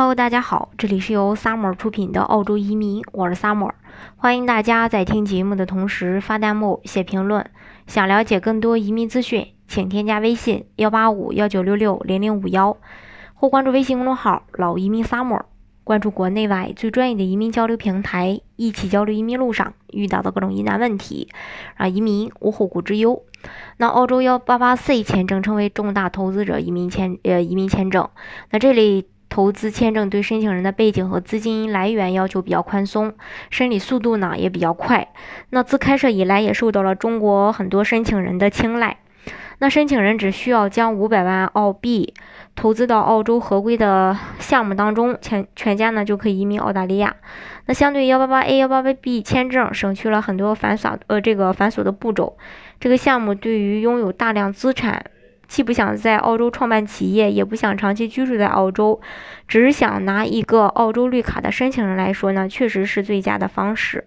Hello，大家好，这里是由 Summer 出品的澳洲移民，我是 Summer，欢迎大家在听节目的同时发弹幕、写评论。想了解更多移民资讯，请添加微信幺八五幺九六六零零五幺，或关注微信公众号“老移民 Summer”，关注国内外最专业的移民交流平台，一起交流移民路上遇到的各种疑难问题，让移民无后顾之忧。那澳洲幺八八 C 签证称为重大投资者移民签呃移民签证，那这里。投资签证对申请人的背景和资金来源要求比较宽松，审理速度呢也比较快。那自开设以来，也受到了中国很多申请人的青睐。那申请人只需要将五百万澳币投资到澳洲合规的项目当中，全全家呢就可以移民澳大利亚。那相对幺八八 A、幺八八 B 签证，省去了很多繁琐呃这个繁琐的步骤。这个项目对于拥有大量资产。既不想在澳洲创办企业，也不想长期居住在澳洲，只想拿一个澳洲绿卡的申请人来说呢，确实是最佳的方式。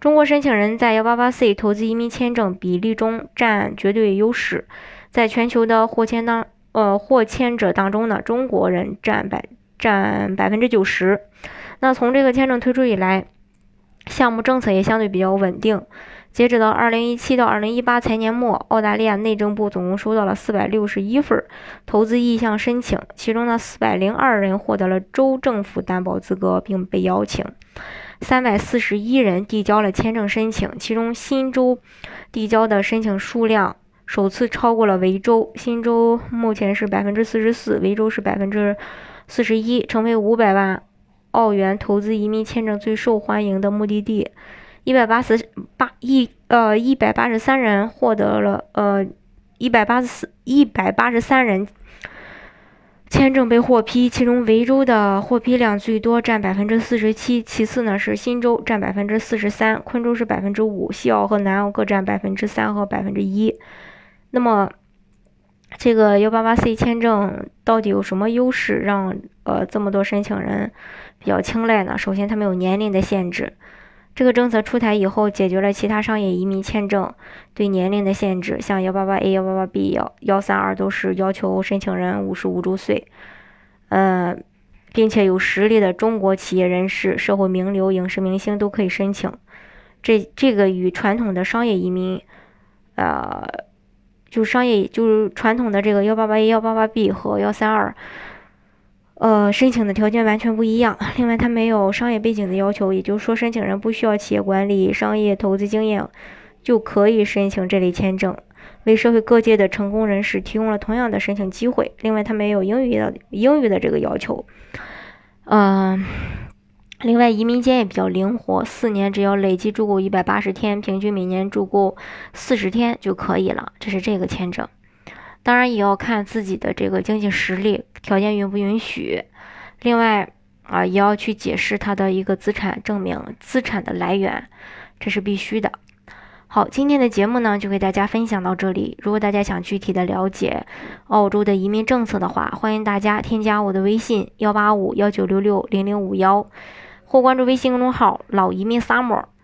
中国申请人在幺八八 C 投资移民签证比例中占绝对优势，在全球的获签当呃获签者当中呢，中国人占百占百分之九十。那从这个签证推出以来，项目政策也相对比较稳定。截止到二零一七到二零一八财年末，澳大利亚内政部总共收到了四百六十一份投资意向申请，其中呢四百零二人获得了州政府担保资格并被邀请，三百四十一人递交了签证申请，其中新州递交的申请数量首次超过了维州，新州目前是百分之四十四，维州是百分之四十一，成为五百万澳元投资移民签证最受欢迎的目的地。一百八十八一呃一百八十三人获得了呃一百八十四一百八十三人签证被获批，其中维州的获批量最多，占百分之四十七，其次呢是新州占百分之四十三，昆州是百分之五，西澳和南澳各占百分之三和百分之一。那么这个幺八八 C 签证到底有什么优势，让呃这么多申请人比较青睐呢？首先，它没有年龄的限制。这个政策出台以后，解决了其他商业移民签证对年龄的限制，像幺八八 A、幺八八 B、幺幺三二都是要求申请人五十五周岁，呃，并且有实力的中国企业人士、社会名流、影视明星都可以申请。这这个与传统的商业移民，呃，就商业就是传统的这个幺八八 A、幺八八 B 和幺三二。呃，申请的条件完全不一样。另外，它没有商业背景的要求，也就是说，申请人不需要企业管理、商业投资经验，就可以申请这类签证，为社会各界的成功人士提供了同样的申请机会。另外，它没有英语的英语的这个要求。嗯，另外，移民间也比较灵活，四年只要累计住够一百八十天，平均每年住够四十天就可以了。这是这个签证。当然也要看自己的这个经济实力条件允不允许，另外啊也要去解释他的一个资产证明资产的来源，这是必须的。好，今天的节目呢就给大家分享到这里。如果大家想具体的了解澳洲的移民政策的话，欢迎大家添加我的微信幺八五幺九六六零零五幺，或关注微信公众号老移民 summer。